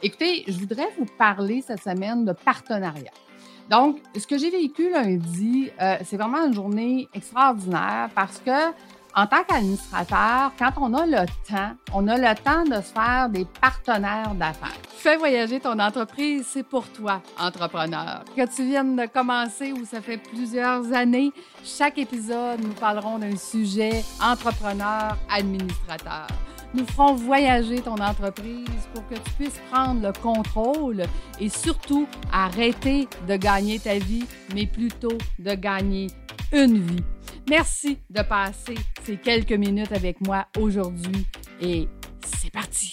Écoutez, je voudrais vous parler cette semaine de partenariat. Donc, ce que j'ai vécu lundi, euh, c'est vraiment une journée extraordinaire parce que en tant qu'administrateur, quand on a le temps, on a le temps de se faire des partenaires d'affaires. Fais voyager ton entreprise, c'est pour toi, entrepreneur. Que tu viennes de commencer ou ça fait plusieurs années, chaque épisode, nous parlerons d'un sujet entrepreneur, administrateur. Nous ferons voyager ton entreprise pour que tu puisses prendre le contrôle et surtout arrêter de gagner ta vie, mais plutôt de gagner une vie. Merci de passer ces quelques minutes avec moi aujourd'hui et c'est parti.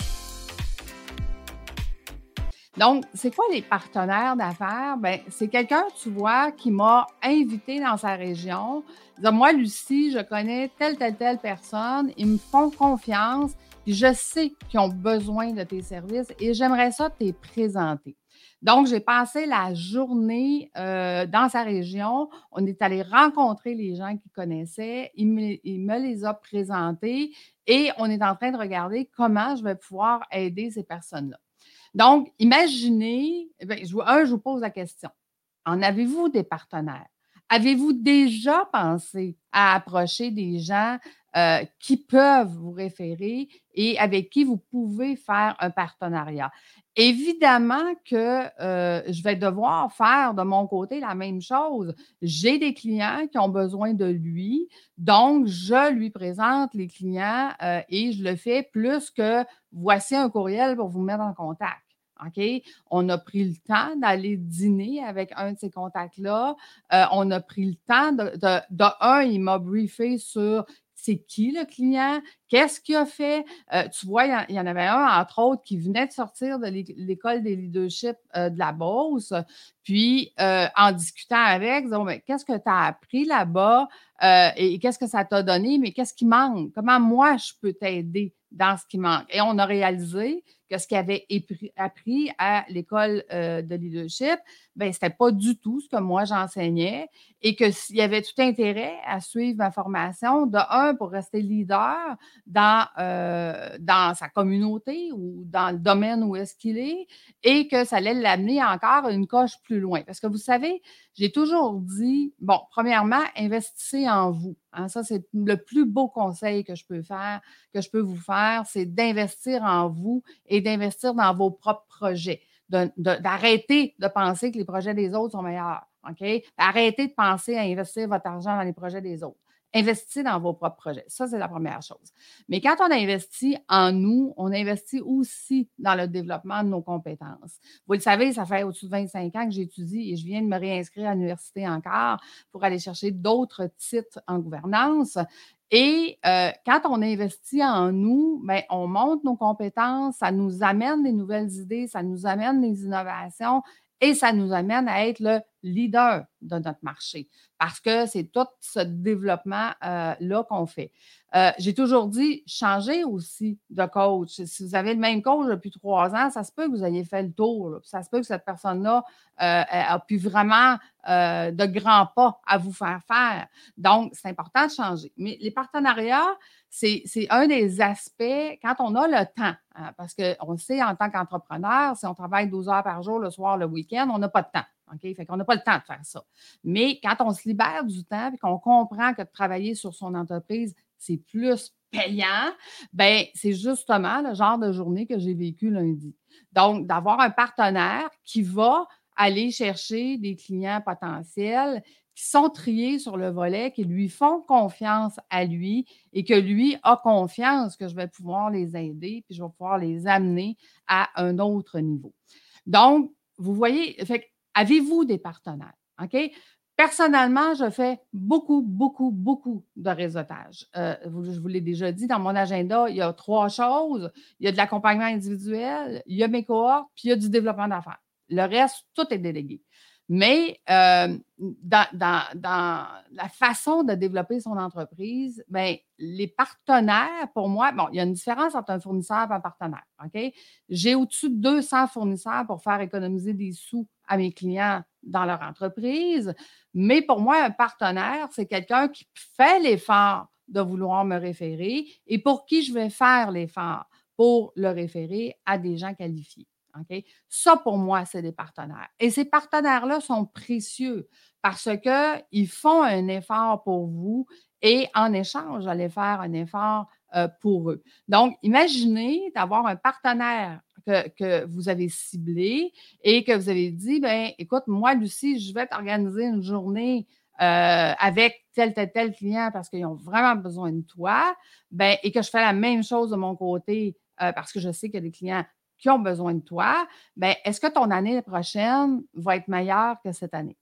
Donc, c'est quoi les partenaires d'affaires? Ben, c'est quelqu'un, tu vois, qui m'a invité dans sa région. moi, Lucie, je connais telle, telle, telle personne. Ils me font confiance. Je sais qu'ils ont besoin de tes services et j'aimerais ça te présenter. Donc, j'ai passé la journée euh, dans sa région. On est allé rencontrer les gens qu'il connaissait. Il me, les a présentés et on est en train de regarder comment je vais pouvoir aider ces personnes-là. Donc, imaginez, eh un, je vous pose la question. En avez-vous des partenaires? Avez-vous déjà pensé à approcher des gens euh, qui peuvent vous référer et avec qui vous pouvez faire un partenariat? Évidemment que euh, je vais devoir faire de mon côté la même chose. J'ai des clients qui ont besoin de lui, donc je lui présente les clients euh, et je le fais plus que voici un courriel pour vous mettre en contact. On a pris le temps d'aller dîner avec un de ces contacts-là. On a pris le temps de, de, de un, il m'a briefé sur c'est qui le client, qu'est-ce qu'il a fait? Euh, tu vois, il y, en avait un, entre autres, qui venait de sortir de l'école des leadership euh, de la Beauce. Puis, euh, en discutant avec, disons, qu'est-ce que tu as appris là-bas? Et, qu'est-ce que ça t'a donné, mais qu'est-ce qui manque? Comment moi, je peux t'aider dans ce qui manque? Et on a réalisé que ce qu'il avait appris à l'école de leadership, ben, ce n'était pas du tout ce que moi j'enseignais et que s'il y avait tout intérêt à suivre ma formation, de un, pour rester leader dans, euh, dans sa communauté ou dans le domaine où est-ce qu'il est, et que ça allait l'amener encore une coche plus loin. Parce que vous savez, j'ai toujours dit, bon, premièrement, investissez en vous. Hein. ça, c'est le plus beau conseil que je peux faire, que je peux vous faire, c'est d'investir en vous et d'investir dans vos propres projets d'arrêter de, penser que les projets des autres sont meilleurs. OK? Arrêtez de penser à investir votre argent dans les projets des autres. Investissez dans vos propres projets. Ça, c'est la première chose. Mais quand on investit en nous, on investit aussi dans le développement de nos compétences. Vous le savez, ça fait au-dessus de 25 ans que j'étudie et je viens de me réinscrire à l'université encore pour aller chercher d'autres titres en gouvernance. Et euh, quand on investit en nous, bien, on monte nos compétences, ça nous amène des nouvelles idées, ça nous amène des innovations et ça nous amène à être le leader de notre marché parce que c'est tout ce développement-là euh, qu'on fait. Euh, j'ai toujours dit, changez aussi de coach. Si vous avez le même coach depuis trois ans, ça se peut que vous ayez fait le tour. Ça se peut que cette personne-là euh, a pu vraiment de grands pas à vous faire faire. Donc, c'est important de changer. Mais les partenariats, c'est un des aspects quand on a le temps. Hein, parce qu'on sait, en tant qu'entrepreneur, si on travaille 12 heures par jour, le soir, le week-end, on n'a pas de temps. OK? Fait qu'on n'a pas le temps de faire ça. Mais quand on se libère du temps et qu'on comprend que de travailler sur son entreprise, c'est plus payant, ben c'est justement le genre de journée que j'ai vécu lundi. Donc, d'avoir un partenaire qui va aller chercher des clients potentiels qui sont triés sur le volet, qui lui font confiance à lui et que lui a confiance que je vais pouvoir les aider, puis je vais pouvoir les amener à un autre niveau. Donc, vous voyez, Avez-vous des partenaires? OK? Personnellement, je fais beaucoup, beaucoup, beaucoup de réseautage. Euh, je vous l'ai déjà dit, dans mon agenda, il y a trois choses. Il y a de l'accompagnement individuel, il y a mes cohortes, puis il y a du développement d'affaires. Le reste, tout est délégué. Mais euh, dans, la façon de développer son entreprise, bien, les partenaires, pour moi, bon, il y a une différence entre un fournisseur et un partenaire. J'ai au-dessus de 200 fournisseurs pour faire économiser des sous à mes clients dans leur entreprise. Mais pour moi, un partenaire, c'est quelqu'un qui fait l'effort de vouloir me référer et pour qui je vais faire l'effort pour le référer à des gens qualifiés. Ça, pour moi, c'est des partenaires. Et ces partenaires-là sont précieux parce qu'ils font un effort pour vous et en échange, allez faire un effort euh, pour eux. Donc, imaginez d'avoir un partenaire que, vous avez ciblé et que vous avez dit, ben écoute, moi, Lucie, je vais t'organiser une journée euh, avec tel, tel, tel client parce qu'ils ont vraiment besoin de toi, ben, et que je fais la même chose de mon côté euh, parce que je sais qu'il y a des clients qui ont besoin de toi, ben, est-ce que ton année prochaine va être meilleure que cette année?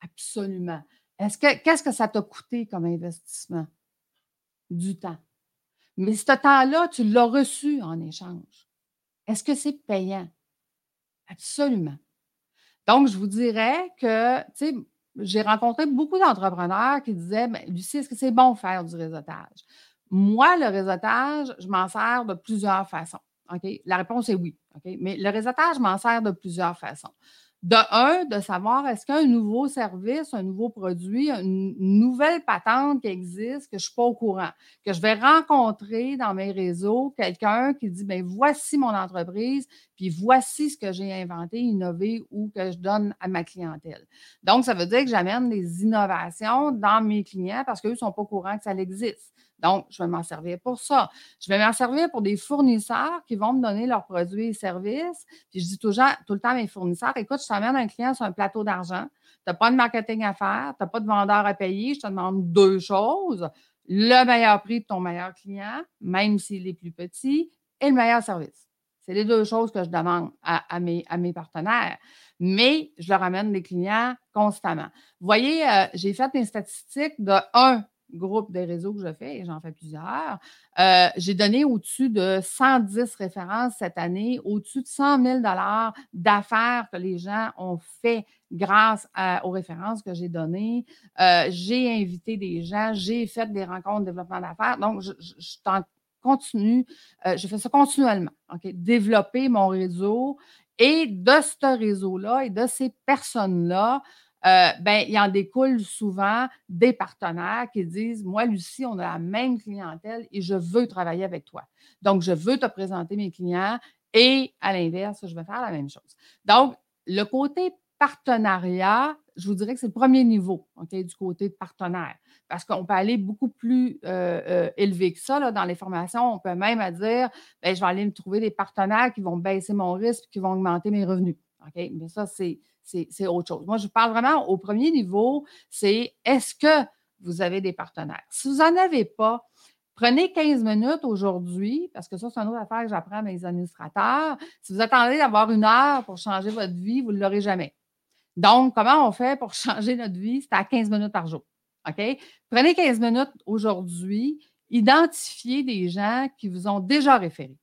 Absolument. Est-ce que, qu'est-ce que ça t'a coûté comme investissement? Du temps. Mais ce temps-là, tu l'as reçu en échange. Est-ce que c'est payant? Absolument. Donc, je vous dirais que, tu sais, j'ai rencontré beaucoup d'entrepreneurs qui disaient ben, Lucie, est-ce que c'est bon faire du réseautage? Moi, le réseautage, je m'en sers de plusieurs façons. OK? La réponse est oui. Mais le réseautage, m'en sers de plusieurs façons. De un, de savoir est-ce qu'un nouveau service, un nouveau produit, une nouvelle patente qui existe, que je ne suis pas au courant, que je vais rencontrer dans mes réseaux quelqu'un qui dit ben voici mon entreprise, puis voici ce que j'ai inventé, innové ou que je donne à ma clientèle. Donc, ça veut dire que j'amène des innovations dans mes clients parce qu'eux ne sont pas au courant que ça existe. Donc, je vais m'en servir pour ça. Je vais m'en servir pour des fournisseurs qui vont me donner leurs produits et services. Puis je dis toujours, tout le temps à mes fournisseurs, écoute, je t'amène un client sur un plateau d'argent. Tu n'as pas de marketing à faire, tu n'as pas de vendeur à payer. Je te demande deux choses. Le meilleur prix de ton meilleur client, même s'il est plus petit, et le meilleur service. C'est les deux choses que je demande à, mes, à mes, partenaires. Mais je leur amène des clients constamment. Vous voyez, euh, j'ai fait des statistiques de un, groupe des réseaux que je fais, et j'en fais plusieurs, euh, j'ai donné au-dessus de 110 références cette année, au-dessus de 100 000 d'affaires que les gens ont fait grâce aux références que j'ai données. Euh, j'ai invité des gens, j'ai fait des rencontres de développement d'affaires. Donc, je, continue, euh, je fais ça continuellement. Développer mon réseau et de ce réseau-là et de ces personnes-là, euh, ben, il en découle souvent des partenaires qui disent Moi, Lucie, on a la même clientèle et je veux travailler avec toi. Donc, je veux te présenter mes clients et à l'inverse, je vais faire la même chose. Donc, le côté partenariat, je vous dirais que c'est le premier niveau du côté de partenaire. Parce qu'on peut aller beaucoup plus euh, euh, élevé que ça dans les formations. On peut même dire ben, je vais aller me trouver des partenaires qui vont baisser mon risque et qui vont augmenter mes revenus. Mais ça, c'est autre chose. Moi, je parle vraiment au premier niveau, c'est est-ce que vous avez des partenaires? Si vous n'en avez pas, prenez 15 minutes aujourd'hui, parce que ça, c'est une autre affaire que j'apprends à mes administrateurs. Si vous attendez d'avoir une heure pour changer votre vie, vous ne l'aurez jamais. Donc, comment on fait pour changer notre vie? C'est à 15 minutes par jour. OK? Prenez 15 minutes aujourd'hui, identifiez des gens qui vous ont déjà référé.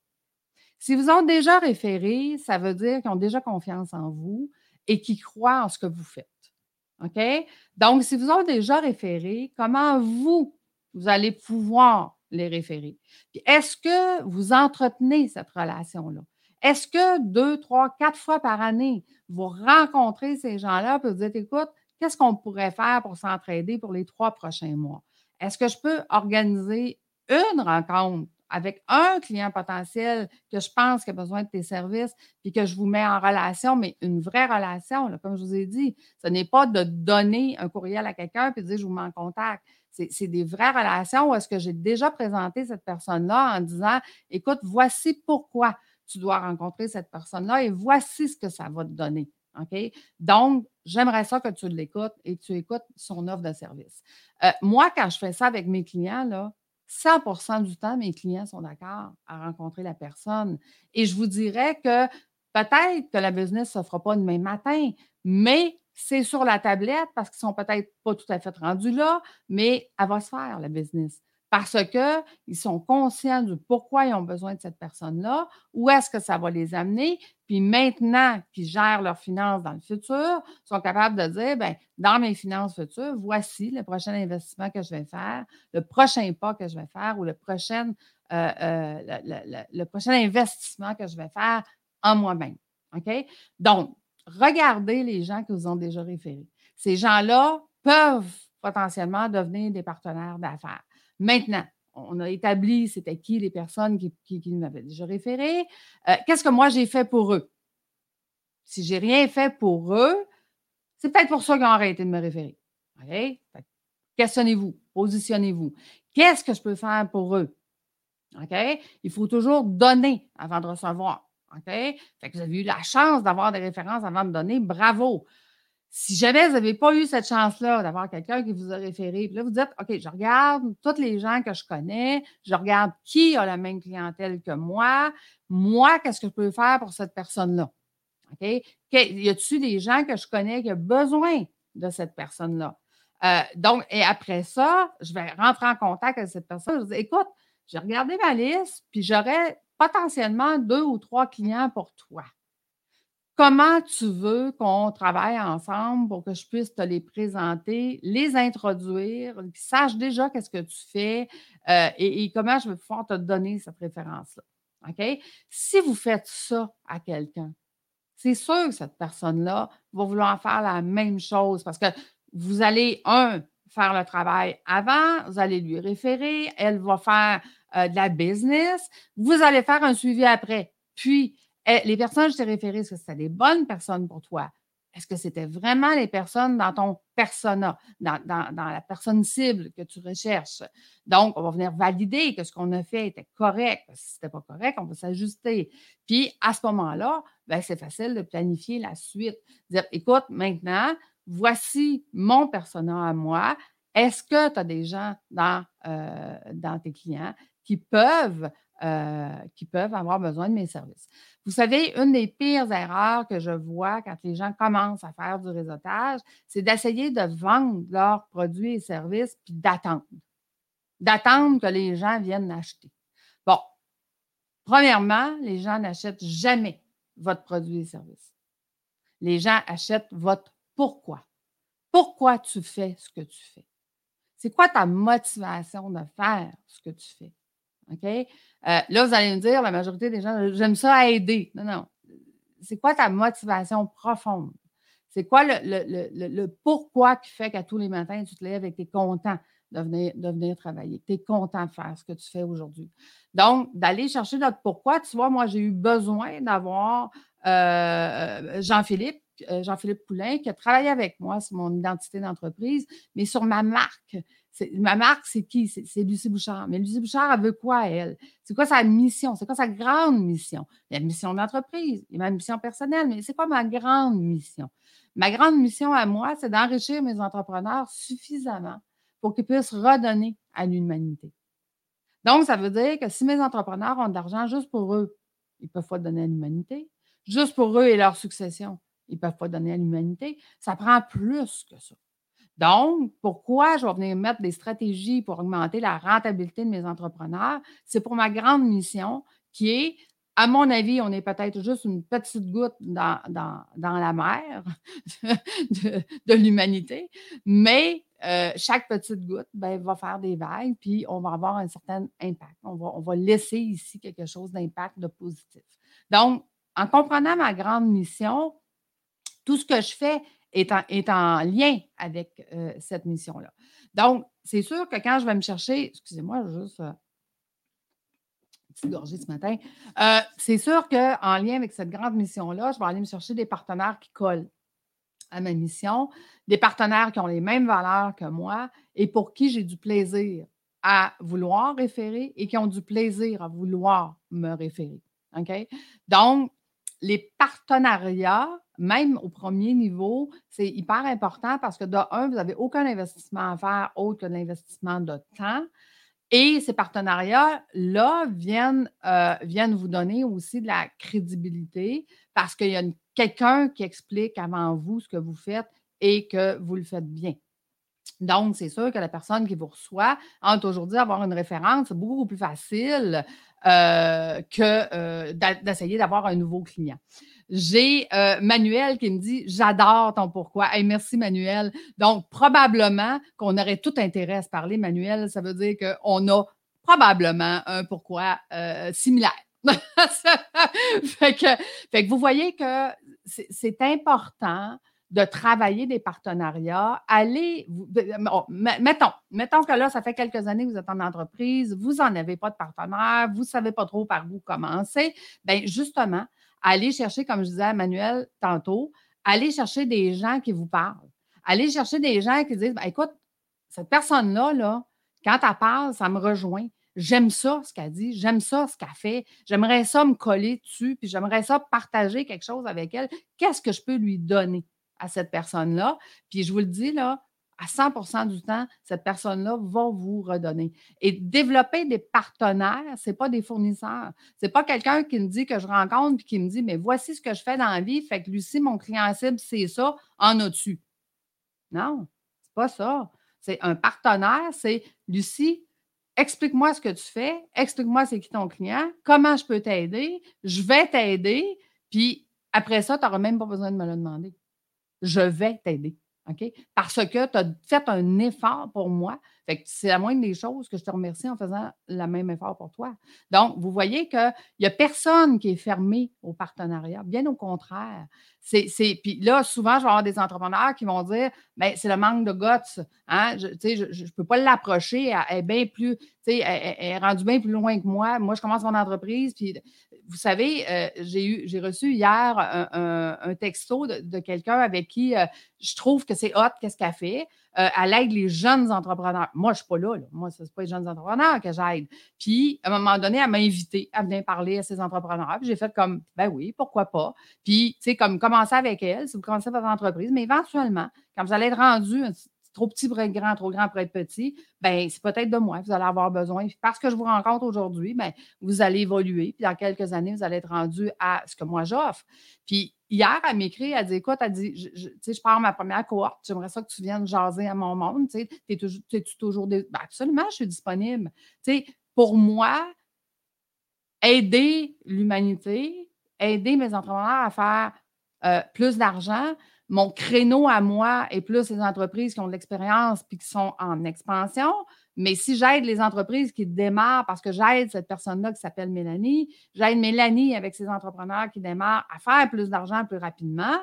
Si vous ont déjà référé, ça veut dire qu'ils ont déjà confiance en vous et qui croient en ce que vous faites. OK? Donc, si vous avez déjà référé, comment vous, vous allez pouvoir les référer? Puis, est-ce que vous entretenez cette relation-là? Est-ce que deux, trois, quatre fois par année, vous rencontrez ces gens-là et vous dites, écoute, qu'est-ce qu'on pourrait faire pour s'entraider pour les trois prochains mois? Est-ce que je peux organiser une rencontre avec un client potentiel que je pense qu'il a besoin de tes services, puis que je vous mets en relation, mais une vraie relation, comme je vous ai dit, ce n'est pas de donner un courriel à quelqu'un puis de dire je vous mets en contact. C'est des vraies relations où est-ce que j'ai déjà présenté cette personne-là en disant écoute, voici pourquoi tu dois rencontrer cette personne-là et voici ce que ça va te donner. OK? Donc, j'aimerais ça que tu l'écoutes et que tu écoutes son offre de service. Euh, moi, quand je fais ça avec mes clients, là, 100% du temps, mes clients sont d'accord à rencontrer la personne. Et je vous dirais que peut-être que la business ne se fera pas demain matin, mais c'est sur la tablette parce qu'ils ne sont peut-être pas tout à fait rendus là, mais elle va se faire, la business parce qu'ils sont conscients du pourquoi ils ont besoin de cette personne-là, où est-ce que ça va les amener, puis maintenant qu'ils gèrent leurs finances dans le futur, sont capables de dire, bien, dans mes finances futures, voici le prochain investissement que je vais faire, le prochain pas que je vais faire ou le prochain, euh, euh, le, prochain investissement que je vais faire en moi-même. OK? Donc, regardez les gens que vous ont déjà référés. Ces gens-là peuvent potentiellement devenir des partenaires d'affaires. Maintenant, on a établi c'était qui les personnes qui, qui, m'avaient déjà référé. Euh, qu'est-ce que moi j'ai fait pour eux? Si j'ai rien fait pour eux, c'est peut-être pour ça qu'ils ont arrêté de me référer. Questionnez-vous, positionnez-vous. Qu'est-ce que je peux faire pour eux? OK? Il faut toujours donner avant de recevoir. OK? Fait que vous avez eu la chance d'avoir des références avant de donner. Bravo. Si jamais vous n'avez pas eu cette chance-là d'avoir quelqu'un qui vous a référé, puis là, vous dites, OK, je regarde tous les gens que je connais, je regarde qui a la même clientèle que moi. Moi, qu'est-ce que je peux faire pour cette personne-là? OK? Y a-t-il des gens que je connais qui ont besoin de cette personne-là? Euh, donc, et après ça, je vais rentrer en contact avec cette personne. Je dire, écoute, j'ai regardé ma liste, puis j'aurais potentiellement deux ou trois clients pour toi. Comment tu veux qu'on travaille ensemble pour que je puisse te les présenter, les introduire, qu'ils sachent déjà qu'est-ce que tu fais euh, et, comment je vais pouvoir te donner cette référence-là. OK? Si vous faites ça à quelqu'un, c'est sûr que cette personne-là va vouloir faire la même chose parce que vous allez, un, faire le travail avant, vous allez lui référer, elle va faire euh, de la business, vous allez faire un suivi après. Puis, les personnes que je t'ai référées, est-ce que c'était des bonnes personnes pour toi? Est-ce que c'était vraiment les personnes dans ton persona, dans, la personne cible que tu recherches? Donc, on va venir valider que ce qu'on a fait était correct. Si ce n'était pas correct, on va s'ajuster. Puis, à ce moment-là, ben, c'est facile de planifier la suite. Dire, écoute, maintenant, voici mon persona à moi. Est-ce que tu as des gens euh, dans tes clients qui peuvent, euh, qui peuvent avoir besoin de mes services? Vous savez, une des pires erreurs que je vois quand les gens commencent à faire du réseautage, c'est d'essayer de vendre leurs produits et services puis d'attendre. D'attendre que les gens viennent acheter. Bon, premièrement, les gens n'achètent jamais votre produit et service. Les gens achètent votre pourquoi. Pourquoi tu fais ce que tu fais? C'est quoi ta motivation de faire ce que tu fais? OK? Euh, là, vous allez me dire, la majorité des gens, j'aime ça aider. Non, non. C'est quoi ta motivation profonde? C'est quoi le, pourquoi qui fait qu'à tous les matins, tu te lèves et que tu es content de venir, de venir travailler, tu es content de faire ce que tu fais aujourd'hui? Donc, d'aller chercher notre pourquoi, tu vois, moi, j'ai eu besoin d'avoir euh, Jean-Philippe Jean-Philippe Poulain, qui a travaillé avec moi sur mon identité d'entreprise, mais sur ma marque. Ma marque, c'est qui? C'est Lucie Bouchard. Mais Lucie Bouchard, elle veut quoi, elle? C'est quoi sa mission? C'est quoi sa grande mission? Il mission d'entreprise, il y ma mission personnelle, mais c'est quoi ma grande mission? Ma grande mission à moi, c'est d'enrichir mes entrepreneurs suffisamment pour qu'ils puissent redonner à l'humanité. Donc, ça veut dire que si mes entrepreneurs ont de l'argent juste pour eux, ils ne peuvent pas donner à l'humanité. Juste pour eux et leur succession, ils ne peuvent pas donner à l'humanité. Ça prend plus que ça. Donc, pourquoi je vais venir mettre des stratégies pour augmenter la rentabilité de mes entrepreneurs? C'est pour ma grande mission qui est, à mon avis, on est peut-être juste une petite goutte dans, la mer de, l'humanité, mais euh, chaque petite goutte ben, va faire des vagues, puis on va avoir un certain impact. On va, on va laisser ici quelque chose d'impact, de positif. Donc, en comprenant ma grande mission, tout ce que je fais est en, lien avec euh, cette mission-là. Donc, c'est sûr que quand je vais me chercher, excusez-moi, juste euh, petite gorgée ce matin, euh, c'est sûr qu'en lien avec cette grande mission-là, je vais aller me chercher des partenaires qui collent à ma mission, des partenaires qui ont les mêmes valeurs que moi et pour qui j'ai du plaisir à vouloir référer et qui ont du plaisir à vouloir me référer. OK? Donc, les partenariats, même au premier niveau, c'est hyper important parce que de un, vous n'avez aucun investissement à faire autre que l'investissement de temps. Et ces partenariats-là viennent, euh, viennent vous donner aussi de la crédibilité parce qu'il y a quelqu'un qui explique avant vous ce que vous faites et que vous le faites bien. Donc, c'est sûr que la personne qui vous reçoit, entre aujourd'hui avoir une référence, c'est beaucoup plus facile euh, que euh, d'essayer d'avoir un nouveau client. J'ai euh, Manuel qui me dit J'adore ton pourquoi. Merci, Manuel. Donc, probablement qu'on aurait tout intérêt à se parler, Manuel. Ça veut dire qu'on a probablement un pourquoi similaire. fait que vous voyez que c'est important de travailler des partenariats, allez, mettons, mettons que là, ça fait quelques années que vous êtes en entreprise, vous n'en avez pas de partenaire, vous ne savez pas trop par où commencer, bien justement, allez chercher, comme je disais à Manuel tantôt, allez chercher des gens qui vous parlent. Allez chercher des gens qui disent, ben, écoute, cette personne-là, là, quand elle parle, ça me rejoint. J'aime ça, ce qu'elle dit. J'aime ça, ce qu'elle fait. J'aimerais ça me coller dessus, puis j'aimerais ça partager quelque chose avec elle. Qu'est-ce que je peux lui donner? À cette personne-là? Puis je vous le dis, là, à 100% du temps, cette personne-là va vous redonner. Et développer des partenaires, ce n'est pas des fournisseurs. Ce n'est pas quelqu'un qui me dit que je rencontre puis qui me dit Mais voici ce que je fais dans la vie, fait que Lucie, mon client cible, c'est ça, en as-tu? Non, c'est pas ça. C'est un partenaire, c'est Lucie, explique-moi ce que tu fais, explique-moi c'est qui ton client, comment je peux t'aider, je vais t'aider, puis après ça, tu n'auras même pas besoin de me le demander. Je vais t'aider. OK? Parce que tu as fait un effort pour moi. C'est la moindre des choses que je te remercie en faisant le même effort pour toi. Donc, vous voyez qu'il n'y a personne qui est fermé au partenariat. Bien au contraire. C'est, puis là, souvent, je vais avoir des entrepreneurs qui vont dire ben, c'est le manque de guts. Hein? Je ne peux pas l'approcher. Elle, est bien plus, rendue bien plus loin que moi. Moi, je commence mon entreprise, puis vous savez, euh, j'ai eu, j'ai reçu hier un, texto de, quelqu'un avec qui euh, je trouve que c'est hot, qu'est-ce qu'elle fait. Euh, elle aide les jeunes entrepreneurs. Moi, je ne suis pas là, Moi, ce n'est pas les jeunes entrepreneurs que j'aide. Puis, à un moment donné, elle m'a invité à venir parler à ces entrepreneurs. Puis, j'ai fait comme, ben oui, pourquoi pas? Puis, tu sais, comme commencer avec elle, si vous commencez votre entreprise, mais éventuellement, quand vous allez être rendu trop petit pour être grand, trop grand pour être petit, ben c'est peut-être de moi que vous allez avoir besoin. parce que je vous rencontre aujourd'hui, ben, vous allez évoluer. Puis dans quelques années, vous allez être rendu à ce que moi j'offre. Puis hier, elle m'écrit, elle dit Écoute, elle dit, je, je, je pars ma première cohorte, j'aimerais ça que tu viennes jaser à mon monde. Tu toujours, es -tu toujours ben, absolument, je suis disponible. pour moi, aider l'humanité, aider mes entrepreneurs à faire euh, plus d'argent, mon créneau à moi est plus les entreprises qui ont de l'expérience puis qui sont en expansion. Mais si j'aide les entreprises qui démarrent, parce que j'aide cette personne-là qui s'appelle Mélanie, j'aide Mélanie avec ses entrepreneurs qui démarrent à faire plus d'argent plus rapidement,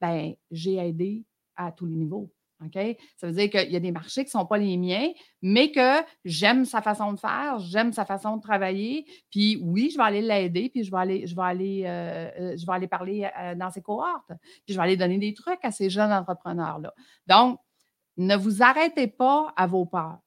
ben j'ai aidé à tous les niveaux. Ça veut dire qu'il y a des marchés qui ne sont pas les miens, mais que j'aime sa façon de faire, j'aime sa façon de travailler. Puis oui, je vais aller l'aider, puis je vais aller, je vais aller, euh, euh, je vais aller parler euh, dans ses cohortes, puis je vais aller donner des trucs à ces jeunes entrepreneurs-là. Donc, ne vous arrêtez pas à vos peurs.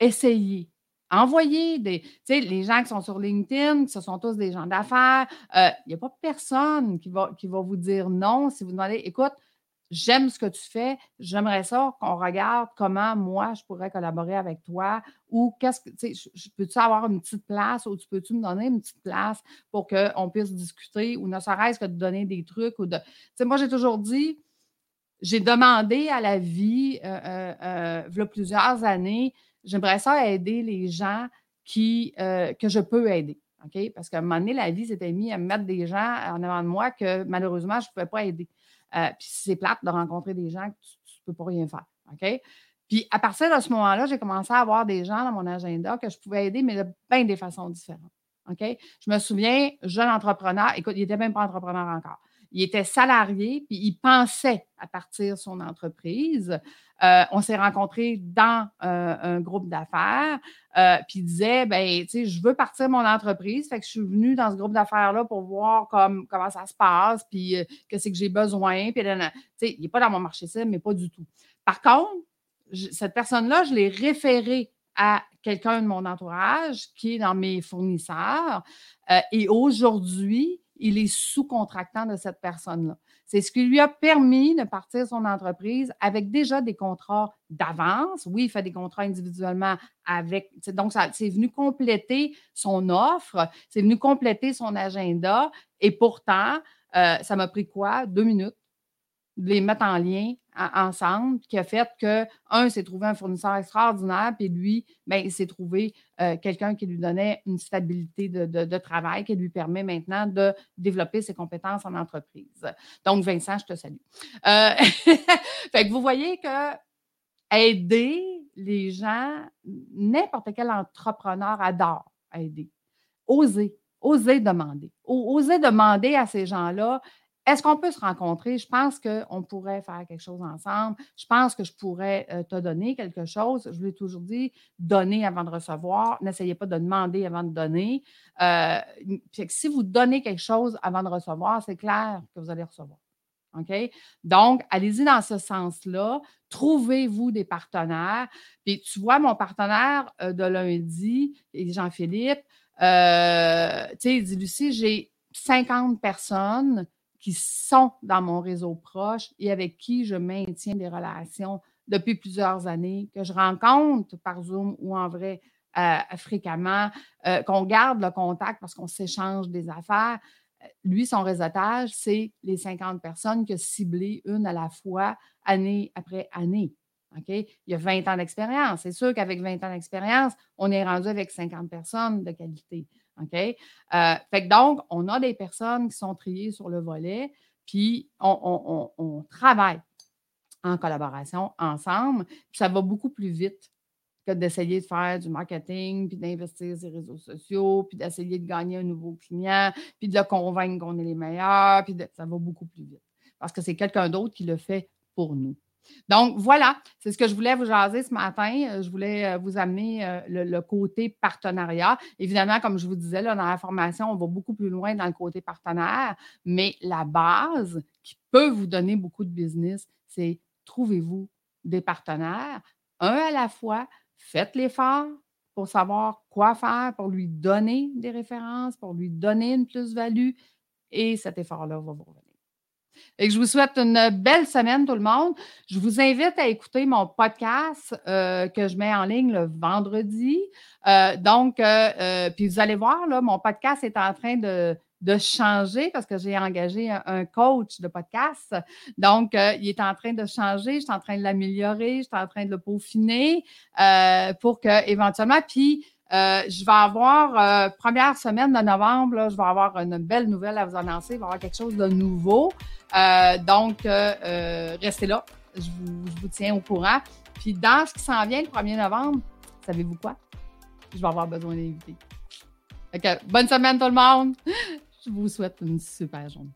Essayez. Envoyez des. Tu sais, les gens qui sont sur LinkedIn, ce sont tous des gens d'affaires. Il n'y a pas personne qui va, qui va vous dire non si vous demandez écoute, j'aime ce que tu fais, j'aimerais ça qu'on regarde comment moi je pourrais collaborer avec toi ou qu'est-ce que, tu sais, peux-tu avoir une petite place ou tu peux-tu me donner une petite place pour qu'on puisse discuter ou ne serait-ce que de donner des trucs ou de. Tu sais, moi, j'ai toujours dit, j'ai demandé à la vie, il y a plusieurs années, j'aimerais ça aider les gens qui, euh, que je peux aider. OK? Parce qu'à un moment donné, la vie s'était mise à mettre des gens en avant de moi que malheureusement, je ne pouvais pas aider. Euh, puis c'est plate de rencontrer des gens que tu ne peux pas rien faire. OK? Puis à partir de ce moment-là, j'ai commencé à avoir des gens dans mon agenda que je pouvais aider, mais de bien des façons différentes. OK? Je me souviens, jeune entrepreneur, écoute, il n'était même pas entrepreneur encore. Il était salarié, puis il pensait à partir son entreprise. Euh, on s'est rencontrés dans euh, un groupe d'affaires, euh, puis il disait, ben, tu sais, je veux partir mon entreprise, fait que je suis venue dans ce groupe d'affaires-là pour voir comme, comment ça se passe, puis qu'est-ce que j'ai besoin, puis, tu sais, il n'est pas dans mon marché cible, mais pas du tout. Par contre, cette personne-là, je l'ai référée à quelqu'un de mon entourage qui est dans mes fournisseurs, et aujourd'hui, il est sous-contractant de cette personne-là. C'est ce qui lui a permis de partir son entreprise avec déjà des contrats d'avance. Oui, il fait des contrats individuellement avec. Donc, c'est venu compléter son offre, c'est venu compléter son agenda. Et pourtant, euh, ça m'a pris quoi? Deux minutes de les mettre en lien ensemble, qui a fait que, un, s'est trouvé un fournisseur extraordinaire, puis lui, bien, il s'est trouvé euh, quelqu'un qui lui donnait une stabilité de, travail qui lui permet maintenant de développer ses compétences en entreprise. Donc, Vincent, je te salue. Euh, fait que vous voyez que aider les gens, n'importe quel entrepreneur adore aider. Oser, oser demander. Oser demander à ces gens-là, est-ce qu'on peut se rencontrer? Je pense qu'on pourrait faire quelque chose ensemble. Je pense que je pourrais euh, te donner quelque chose. Je l'ai toujours dit, donner avant de recevoir. N'essayez pas de demander avant de donner. Euh, si vous donnez quelque chose avant de recevoir, c'est clair que vous allez recevoir. OK? Donc, allez-y dans ce sens-là. Trouvez-vous des partenaires. Puis, tu vois, mon partenaire euh, de lundi, Jean-Philippe, tu sais, il dit Lucie, j'ai 50 personnes qui sont dans mon réseau proche et avec qui je maintiens des relations depuis plusieurs années, que je rencontre par Zoom ou en vrai euh, fréquemment, euh, qu'on garde le contact parce qu'on s'échange des affaires. Euh, lui, son réseautage, c'est les 50 personnes que ciblées une à la fois, année après année. Il y a 20 ans d'expérience. C'est sûr qu'avec 20 ans d'expérience, on est rendu avec 50 personnes de qualité. OK? Euh, fait donc, on a des personnes qui sont triées sur le volet, puis on, travaille en collaboration ensemble, puis ça va beaucoup plus vite que d'essayer de faire du marketing, puis d'investir sur les réseaux sociaux, puis d'essayer de gagner un nouveau client, puis de le convaincre qu'on est les meilleurs, puis ça va beaucoup plus vite. Parce que c'est quelqu'un d'autre qui le fait pour nous. Donc, voilà, c'est ce que je voulais vous jaser ce matin. Euh, je voulais euh, vous amener euh, le, côté partenariat. Évidemment, comme je vous disais, là, dans la formation, on va beaucoup plus loin dans le côté partenaire, mais la base qui peut vous donner beaucoup de business, c'est trouvez-vous des partenaires, un à la fois, faites l'effort pour savoir quoi faire, pour lui donner des références, pour lui donner une plus-value, et cet effort-là va vous revenir. Et je vous souhaite une belle semaine, tout le monde. Je vous invite à écouter mon podcast euh, que je mets en ligne le vendredi. Euh, donc, euh, puis vous allez voir, là, mon podcast est en train de, changer parce que j'ai engagé un, coach de podcast. Donc, il est en train de changer, je suis en train de l'améliorer, je suis en train de le peaufiner pour que éventuellement, puis euh, je vais avoir, euh, première semaine de novembre, je vais avoir une belle nouvelle à vous annoncer. Il va avoir quelque chose de nouveau. Euh, donc, restez là. Je vous, tiens au courant. Puis, dans ce qui s'en vient le 1er novembre, savez-vous quoi? Je vais avoir besoin d'invités. bonne semaine tout le monde. Je vous souhaite une super journée.